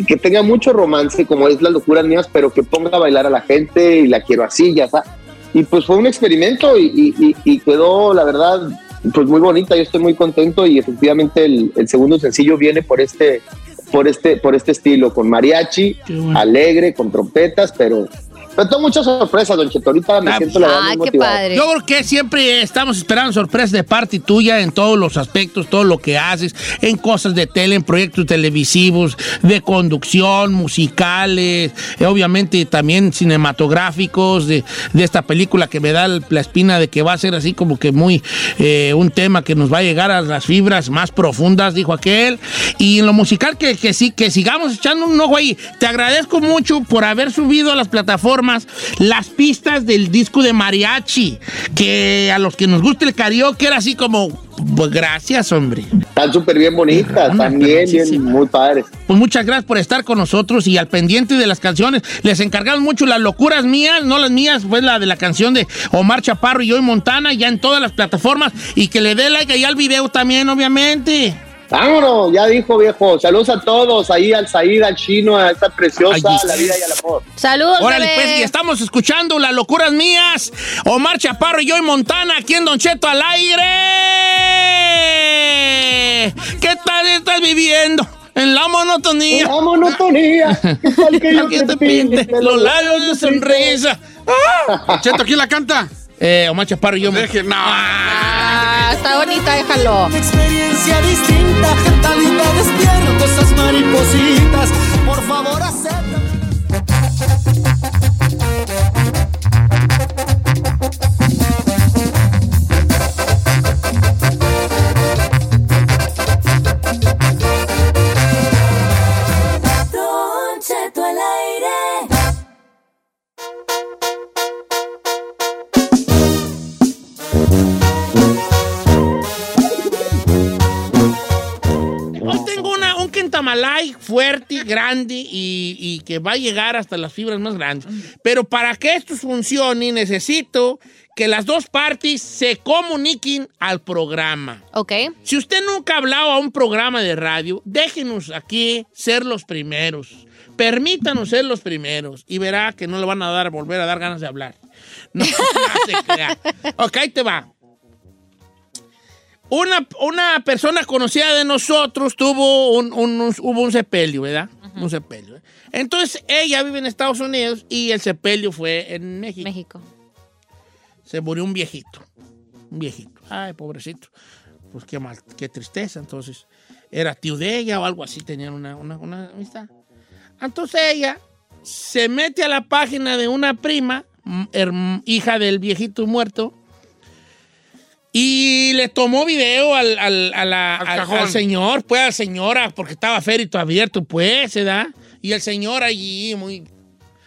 que, tenga mucho romance, como es Las Locuras Mías, pero que ponga a bailar a la gente y la quiero así, ya está. Y pues fue un experimento y- y- y quedó, la verdad, pues muy bonita. Yo estoy muy contento y efectivamente el, el segundo sencillo viene por este, por este, por este estilo, con mariachi, bueno. alegre, con trompetas, pero, pero tengo muchas sorpresas, Don Cheto. Ahorita me Ah, siento la verdad muy qué motivado. padre. Yo creo que siempre estamos esperando sorpresas de parte tuya en todos los aspectos, todo lo que haces, en cosas de tele, en proyectos televisivos, de conducción, musicales, eh, obviamente también cinematográficos, de, de esta película que me da la espina de que va a ser así como que muy eh, un tema que nos va a llegar a las fibras más profundas, dijo aquel. Y en lo musical que, que sí, que sigamos echando un ojo ahí. Te agradezco mucho por haber subido a las plataformas las pistas del disco de mariachi, que a los que nos gusta el karaoke era así como, pues gracias, hombre. Están súper bien bonitas, también bien, muy padres. Pues muchas gracias por estar con nosotros y al pendiente de las canciones. Les encargamos mucho las locuras mías, no las mías, pues la de la canción de Omar Chaparro y Joy Montana, ya en todas las plataformas. Y que le dé like ahí al video también, obviamente. Vámonos, ya dijo viejo. Saludos a todos, ahí al Said, al chino, a esta preciosa, Ay, la vida y al amor. Saludos, Órale, bebé. pues, y estamos escuchando las locuras mías. Omar Chaparro y Joy Montana, aquí en Don Cheto al aire. ¿Qué tal estás viviendo? En la monotonía. La monotonía, ¿qué *laughs* tal que yo te te pinte los labios de sonrisa. *laughs* ¡Ah! Cheto, ¿quién la canta? Eh, Omar Chaparro y yo. Deje, no. Ah, está bonita, déjalo. experiencia distinta, despierto esas maripositas. Por favor, grande y, y que va a llegar hasta las fibras más grandes. Pero para que esto funcione, necesito que las dos partes se comuniquen al programa. Ok. Si usted nunca ha hablado a un programa de radio, déjenos aquí ser los primeros. Permítanos ser los primeros y verá que no le van a dar, volver a dar ganas de hablar. No, no se crea. *laughs* Ok, ahí te va. Una, una persona conocida de nosotros tuvo un, un- un- hubo un sepelio, ¿verdad? Un sepelio. Entonces, ella vive en Estados Unidos y el sepelio fue en México. México. Se murió un viejito. Un viejito. Ay, pobrecito. Pues qué mal, qué tristeza. Entonces, era tío de ella o algo así, tenían una, una, una amistad. Entonces ella se mete a la página de una prima, hija del viejito muerto, y le tomó video al, al- a la- Al al- al señor, pues a la señora, porque estaba férito abierto, pues, ¿verdad? Y el señor allí, muy,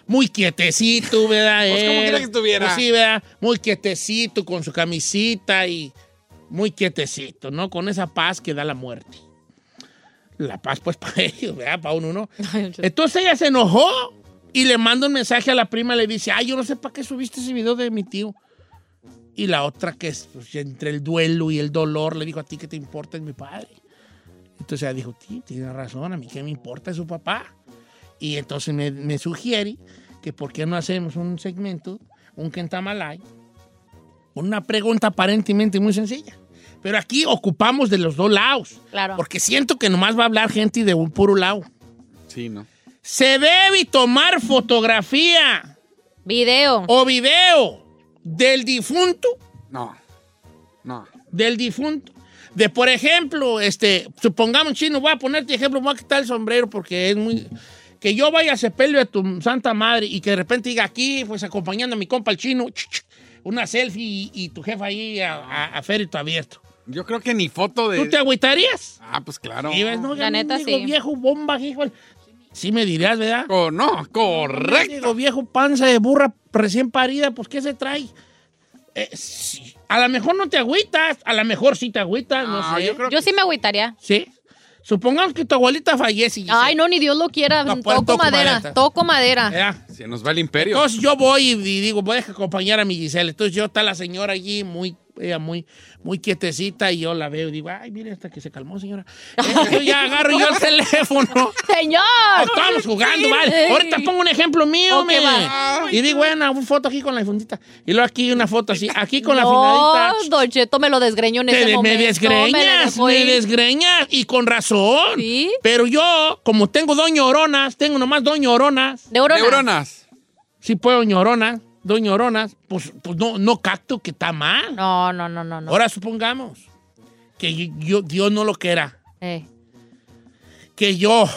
muy quietecito, ¿verdad? *laughs* Pues, ¿cómo Era. quiere que estuviera? Pues sí, ¿verdad? Muy quietecito, con su camisita y muy quietecito, ¿no? Con esa paz que da la muerte. La paz, pues, *laughs* para ellos, ¿verdad? Para uno, ¿no? *laughs* Entonces ella se enojó y le manda un mensaje a la prima, le dice, ay, yo no sé para qué subiste ese video de mi tío. Y la otra que es pues, entre el duelo y el dolor, le dijo a ti que te importa es mi padre. Entonces ella dijo, sí, tiene razón, a mí qué me importa es su papá. Y entonces me, me sugiere que por qué no hacemos un segmento, un Kentamalay, una pregunta aparentemente muy sencilla. Pero aquí ocupamos de los dos lados. Claro. Porque siento que nomás va a hablar gente de un puro lado. Sí, ¿no? Se debe tomar fotografía Video. o video del difunto, No. No. del difunto. De, por ejemplo, este, supongamos, chino, voy a ponerte ejemplo, voy a quitar el sombrero porque es muy... Que yo vaya a sepelio de tu santa madre y que de repente diga aquí, pues acompañando a mi compa el chino, ch, ch, una selfie y, y tu jefa ahí a, a, a férito abierto. Yo creo que ni foto de. ¿Tú te agüitarías? Ah, pues claro. Y ves, no, La neta, digo, sí. viejo bomba, hijo. Sí me dirías, ¿verdad? Co- no, correcto. Digo, viejo panza de burra recién parida, pues ¿qué se trae? Eh, sí. A lo mejor no te agüitas, a lo mejor sí te agüitas, no Ah, sé. yo creo Yo sí me agüitaría. Sí. Supongamos que tu abuelita fallece. Giselle. Ay, no, ni Dios lo quiera. No, toco toco madera. madera. Toco madera. ¿Verdad? Se nos va el imperio. Entonces yo voy y, y digo, voy a acompañar a mi Giselle. Entonces yo está la señora allí muy, ella muy, muy quietecita y yo la veo y digo, ay, mire hasta que se calmó, señora. Entonces *laughs* yo ya agarro yo el teléfono. *laughs* ¡Señor! Estamos jugando, vale. Ahorita pongo un ejemplo mío, Ok, me. va. Y digo, bueno, una foto aquí con la fundita. Y luego aquí una foto así, aquí con la no, finadita. Don Cheto me lo desgreño en Te- ese me momento. desgreñas, me desgreñas. Y con razón. ¿Sí? Pero yo, como tengo dos ñoronas, tengo nomás dos ñoronas. Neuronas. Neuronas. Sí puedo ñoronas, dos ñoronas. Pues, pues no, no cacto que está mal. No, no, no, no. no. Ahora supongamos que yo, yo- Dios no lo quiera. Eh. Que yo...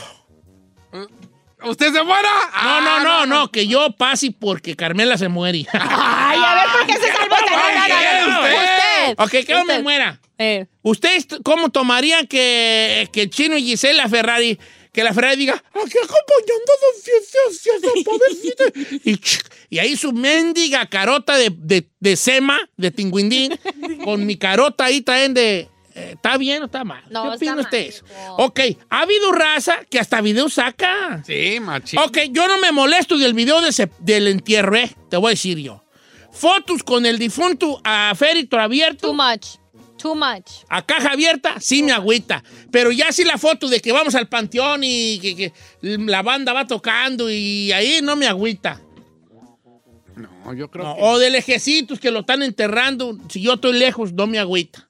¿Usted se muera? No, no, no, no, que yo pase porque Carmela se muere. *laughs* Ay, a ver por qué se salvó. Usted. Ok, que yo me muera. Eh. ¿Ustedes cómo tomarían que, que Chino y Gisela Ferrari, que la Ferrari diga, aquí acompañando a don don pobrecito", *laughs* y, y ahí su mendiga carota de, de, de sema, de tinguindín, *laughs* con mi carota ahí también de... eh, ¿Está bien o está mal? No, ¿Qué opina usted? eso? Ok, ha habido raza que hasta video saca. Sí, machín. Ok, yo no me molesto del video de ese- del entierro, eh, te voy a decir yo. Fotos con el difunto a férito abierto. Too much. Too much. A caja abierta, sí me agüita. Pero ya sí la foto de que vamos al panteón y que, que la banda va tocando y ahí no me agüita. No, yo creo No, que. O de lejecitos que lo están enterrando, si yo estoy lejos, no me agüita.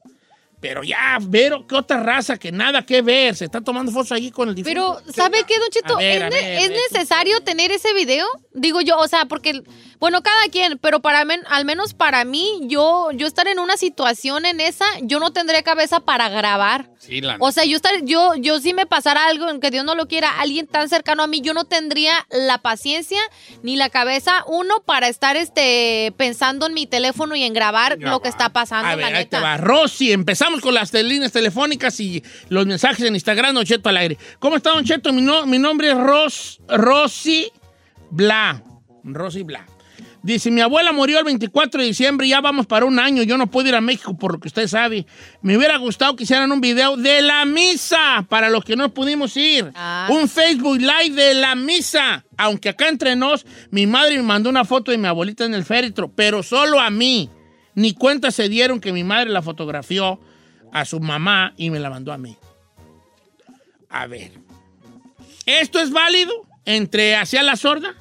Pero ya, pero qué otra raza que nada que ver. Se está tomando fotos ahí con el difunto. Pero, ¿sabe qué, Don Cheto? Ver, ¿Es, a ne- ver, es ve tú. necesario tener ese video? Digo yo, o sea, porque, bueno, cada quien, pero para men- al menos para mí, yo, yo estar en una situación en esa, yo no tendré cabeza para grabar. Sí, la O sea, yo estar, yo, yo si me pasara algo en que Dios no lo quiera, alguien tan cercano a mí, yo no tendría la paciencia ni la cabeza, uno, para estar este pensando en mi teléfono y en grabar Ya lo que está pasando, A la ver, ahí te neta. va. Rosy, empezamos con las líneas telefónicas y los mensajes en Instagram, Don Cheto al aire. ¿Cómo está, Don Cheto? Mi, no- mi nombre es Ros, Rosy Bla. Rosy Bla. Dice, mi abuela murió el 24 de diciembre y ya vamos para un año. Yo no puedo ir a México por lo que usted sabe. Me hubiera gustado que hicieran un video de la misa para los que no pudimos ir. Ah. Un Facebook Live de la misa. Aunque acá entre nos, mi madre me mandó una foto de mi abuelita en el féretro, pero solo a mí. Ni cuenta se dieron que mi madre la fotografió a su mamá y me la mandó a mí. A ver. ¿Esto es válido entre hacia la sorda?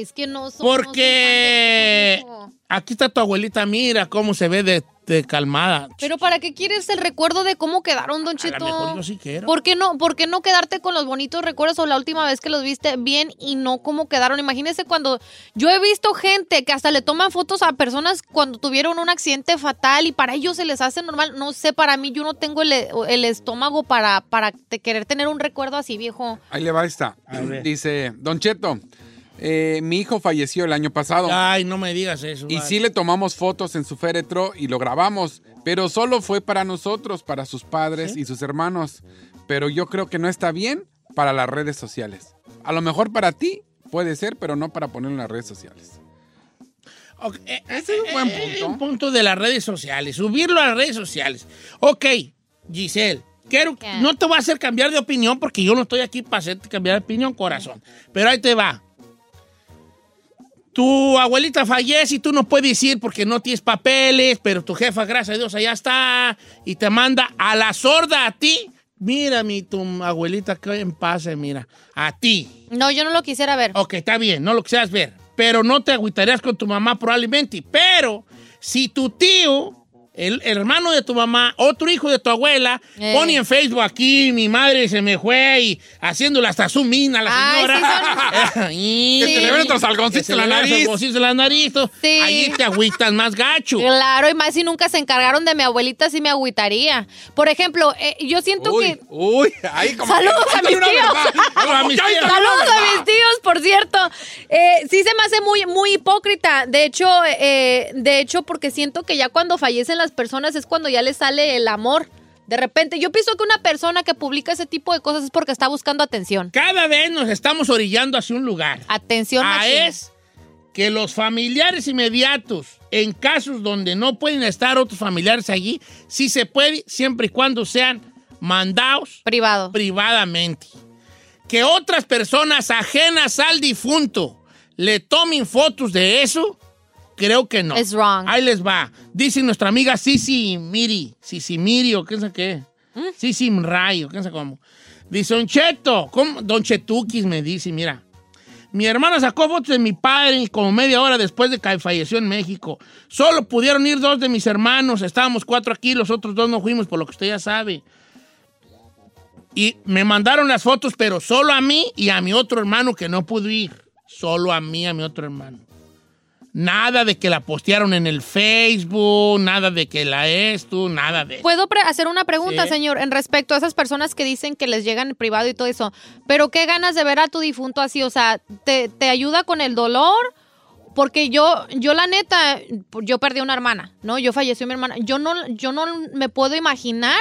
Es que no son Porque aquí está tu abuelita, mira cómo se ve de, de calmada. Pero ¿para qué quieres el recuerdo de cómo quedaron, Don A lo Cheto? mejor yo sí quiero. ¿Por qué no, por qué no quedarte con los bonitos recuerdos o la última vez que los viste bien y no cómo quedaron? Imagínese cuando yo he visto gente que hasta le toman fotos a personas cuando tuvieron un accidente fatal y para ellos se les hace normal. No sé, para mí yo no tengo el, el estómago para, para te- querer tener un recuerdo así, viejo. Ahí le va esta. A. Dice, Don Cheto, eh, mi hijo falleció el año pasado. Ay, no me digas eso. Y vale. sí le tomamos fotos en su féretro y lo grabamos, pero solo fue para nosotros, para sus padres y sus hermanos. Pero yo creo que no está bien para las redes sociales. A lo mejor para ti puede ser, pero no para ponerlo en las redes sociales. Ok, eh, Ese es un buen eh, punto. un punto de las redes sociales, subirlo a las redes sociales. Ok, Giselle, quiero, no te voy a hacer cambiar de opinión porque yo no estoy aquí para hacerte cambiar de opinión, corazón. Pero ahí te va. Tu abuelita fallece y tú no puedes ir porque no tienes papeles, pero tu jefa, gracias a Dios, allá está y te manda a la sorda a ti. Mira, mi tu abuelita que en paz, mira, a ti. No, yo no lo quisiera ver. Ok, está bien, no lo quisieras ver. Pero no te agüitarías con tu mamá probablemente. Pero si tu tío, el, el hermano de tu mamá, otro hijo de tu abuela, Eh. pone en Facebook aquí, mi madre se me fue y haciéndole hasta su mina a la señora. *laughs* Que se le ven otros que algoncitos en la nariz. los en la nariz. Sí. Ahí te agüitas más gacho. Claro, y más si nunca se encargaron de mi abuelita, sí me agüitaría. Por ejemplo, eh, yo siento Uy, que... uy, ahí como Saludos que- a mis tíos. a mis tíos. Saludos a mis tíos, por cierto. Eh, sí se me hace muy, muy hipócrita. De hecho, eh, de hecho, porque siento que ya cuando fallecen las personas es cuando ya les sale el amor. De repente, yo pienso que una persona que publica ese tipo de cosas es porque está buscando atención. Cada vez nos estamos orillando hacia un lugar. Atención, a machín. es que los familiares inmediatos, en casos donde no pueden estar otros familiares allí, sí se puede, siempre y cuando sean mandados Privado. privadamente. Que otras personas ajenas al difunto le tomen fotos de eso, creo que no. Es wrong. Ahí les va. Dice nuestra amiga Sisi Miri, Sisi Miri o qué sé qué. ¿Mm? Sisi Mray o qué sé cómo. Dice, Don Cheto, ¿cómo? Don Chetukis me dice, mira. Mi hermana sacó fotos de mi padre como media hora después de que falleció en México. Solo pudieron ir dos de mis hermanos. Estábamos cuatro aquí, los otros dos no fuimos, por lo que usted ya sabe. Y me mandaron las fotos, pero solo a mí y a mi otro hermano que no pudo ir. Solo a mí y a mi otro hermano. Nada de que la postearon en el Facebook, nada de que la esto, nada de... ¿Puedo hacer una pregunta, Sí. señor, en respecto a esas personas que dicen que les llegan en privado y todo eso? Pero qué ganas de ver a tu difunto así, o sea, ¿te, te ayuda con el dolor? Porque yo, yo la neta, yo perdí una hermana, ¿no? Yo falleció mi hermana. Yo no, yo no me puedo imaginar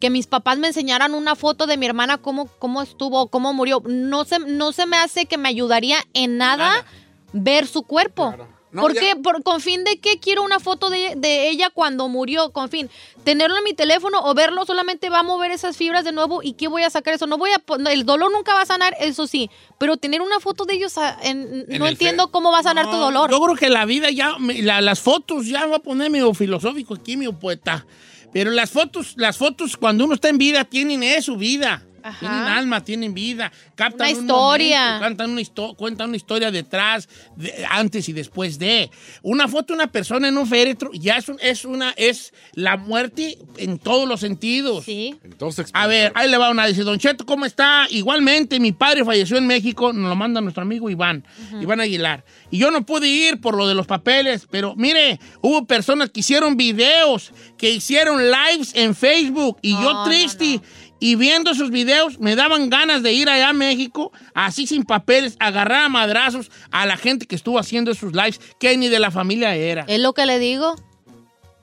que mis papás me enseñaran una foto de mi hermana, cómo, cómo estuvo, cómo murió. No se, no se me hace que me ayudaría en nada, Nada. ver su cuerpo. No, ¿Por ya- qué? Por, ¿Con fin de qué quiero una foto de, de ella cuando murió? Con fin, tenerlo en mi teléfono o verlo solamente va a mover esas fibras de nuevo y ¿qué voy a sacar eso? No voy a, el dolor nunca va a sanar, eso sí, pero tener una foto de ellos, en- En no el entiendo cómo va a sanar tu dolor. Yo creo que la vida ya, la- las fotos, ya voy a poner medio filosófico aquí, mi poeta. Pero las fotos, las fotos cuando uno está en vida tienen eso, vida. Ajá. Tienen alma, tienen vida. Captan Una un historia. momento, cantan una histo- cuentan una historia detrás, de- antes y después de. Una foto de una persona en un féretro ya es, un- es una, es la muerte en todos los sentidos. Sí. Entonces, A ver, ahí le va una. Dice, Don Cheto, ¿cómo está? Igualmente, mi padre falleció en México, nos lo manda nuestro amigo Iván, Iván Aguilar. Y yo no pude ir por lo de los papeles, pero mire, hubo personas que hicieron videos, que hicieron lives en Facebook, y No, yo no, triste. no. Y viendo esos videos, me daban ganas de ir allá a México, así sin papeles, agarrar a madrazos a la gente que estuvo haciendo esos lives, que ni de la familia era. ¿Es lo que le digo?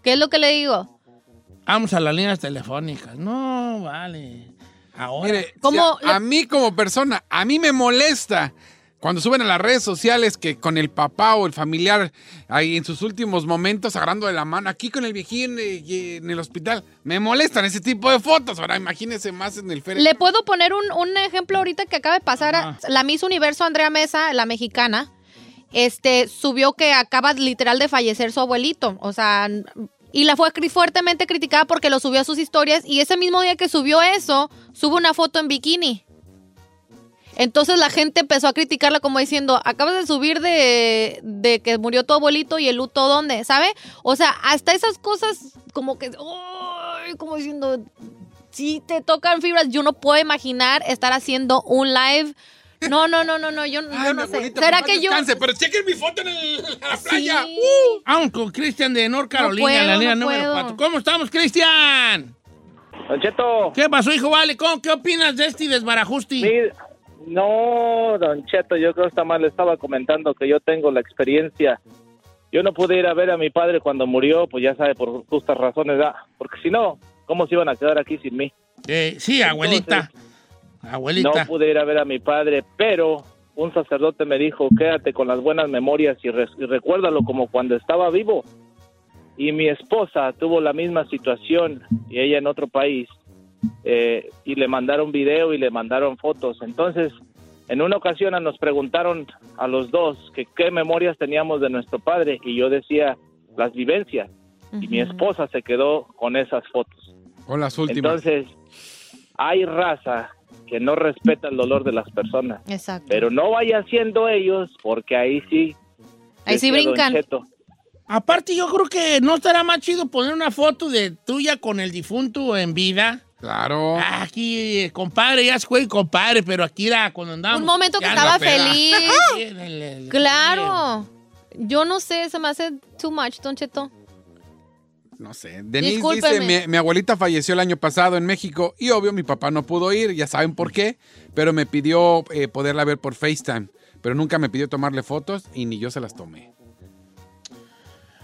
¿Qué es lo que le digo? Vamos a las líneas telefónicas. No, vale. Ahora. Mire, ¿Cómo si a, a mí como persona, a mí me molesta cuando suben a las redes sociales que con el papá o el familiar ahí en sus últimos momentos agarrando de la mano aquí con el viejín eh, en el hospital. Me molestan ese tipo de fotos. Ahora imagínense más en el féretro. Le puedo poner un, un ejemplo ahorita que acaba de pasar. a- Ajá. la Miss Universo Andrea Mesa, la mexicana, este, subió que acaba literal de fallecer su abuelito. O sea, y la fue fuertemente criticada porque lo subió a sus historias y ese mismo día que subió eso, sube una foto en bikini. Entonces la gente empezó a criticarla como diciendo, acabas de subir de, de que murió tu abuelito y el luto dónde, ¿sabe? O sea, hasta esas cosas como que, ¡ay! como diciendo, si te tocan fibras, yo no puedo imaginar estar haciendo un live. No, no, no, no, no, yo, yo Ay, no mi sé. abuelita, ¿Será que yo...? descanse, Pero chequen mi foto en, el- en la Sí. playa. Vamos con Cristian de North Carolina, puedo, la línea no número puedo. 4. ¿Cómo estamos, Cristian? Don Cheto, ¿Qué pasó, hijo? Vale, ¿cómo, ¿qué opinas de este desbarajusti? mi- no, Don Cheto, yo creo que está mal. Le estaba comentando que yo tengo la experiencia. Yo no pude ir a ver a mi padre cuando murió, pues ya sabe, por justas razones, ¿verdad? Porque si no, ¿cómo se iban a quedar aquí sin mí? Eh, sí, abuelita. Abuelita. No pude ir a ver a mi padre, pero un sacerdote me dijo, quédate con las buenas memorias y, re- y recuérdalo como cuando estaba vivo. Y mi esposa tuvo la misma situación y ella en otro país. Eh, y le mandaron video y le mandaron fotos. Entonces, en una ocasión nos preguntaron a los dos que qué memorias teníamos de nuestro padre y yo decía las vivencias. Y mi esposa se quedó con esas fotos. Con las últimas. Entonces, hay raza que no respeta el dolor de las personas. Exacto. Pero no vaya haciendo ellos, porque ahí sí. Ahí sí brincan. Aparte, yo creo que no estará más chido poner una foto de tuya con el difunto en vida. Claro. Aquí, compadre, ya se fue, compadre, pero aquí era cuando andamos. Un momento que estaba feliz. *laughs* Claro. Yo no sé, se me hace too much, Don Cheto. No sé. Denise Discúlpeme. dice, mi, mi abuelita falleció el año pasado en México y obvio mi papá no pudo ir, ya saben por qué, pero me pidió eh, poderla ver por FaceTime, pero nunca me pidió tomarle fotos y ni yo se las tomé.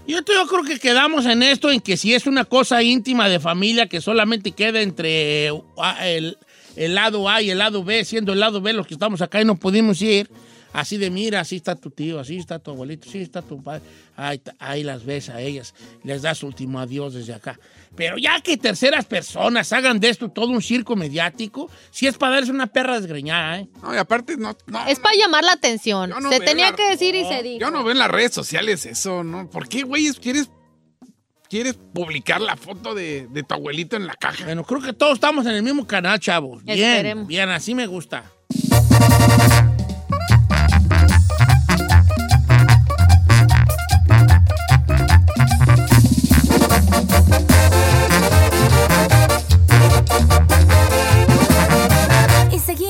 Yo, yo creo que quedamos en esto, en que si es una cosa íntima de familia que solamente queda entre ah, el, lado A y el lado B, siendo el lado B los que estamos acá y no pudimos ir, así de mira, así está tu tío, así está tu abuelito, así está tu padre, ahí, ahí las ves a ellas, les das último adiós desde acá. Pero ya que terceras personas hagan de esto todo un circo mediático, si es para darles una perra desgreñada, ¿eh? No, y aparte no, no, Es para llamar la atención. No se tenía la- que decir y se dijo. yo no veo en las redes sociales eso, ¿no? ¿Por qué, güey, quieres, quieres publicar la foto de, de tu abuelito en la caja? Bueno, creo que todos estamos en el mismo canal, chavos. Bien, Esperemos. bien, así me gusta.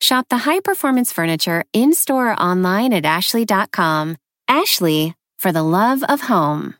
Shop the high performance furniture in store or online at ashley.com. Ashley, for the love of home.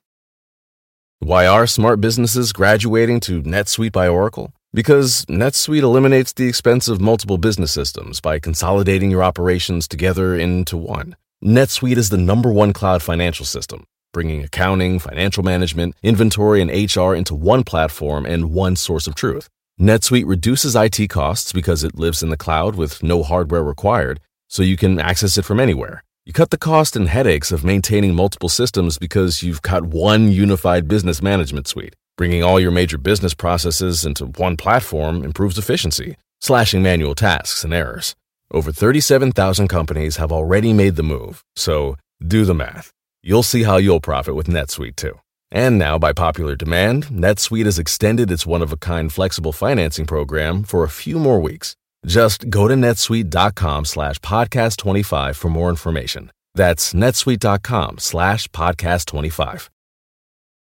Why are smart businesses graduating to NetSuite by Oracle? Because NetSuite eliminates the expense of multiple business systems by consolidating your operations together into one. NetSuite is the number one cloud financial system, bringing accounting, financial management, inventory, and HR into one platform and one source of truth. NetSuite reduces IT costs because it lives in the cloud with no hardware required, so you can access it from anywhere. You cut the cost and headaches of maintaining multiple systems because you've got one unified business management suite. Bringing all your major business processes into one platform improves efficiency, slashing manual tasks and errors. Over 37,000 companies have already made the move, so do the math. You'll see how you'll profit with NetSuite too. And now, by popular demand, NetSuite has extended its one of a kind flexible financing program for a few more weeks. Just go to netsuite.com slash podcast 25 for more information. That's netsuite.com slash podcast 25.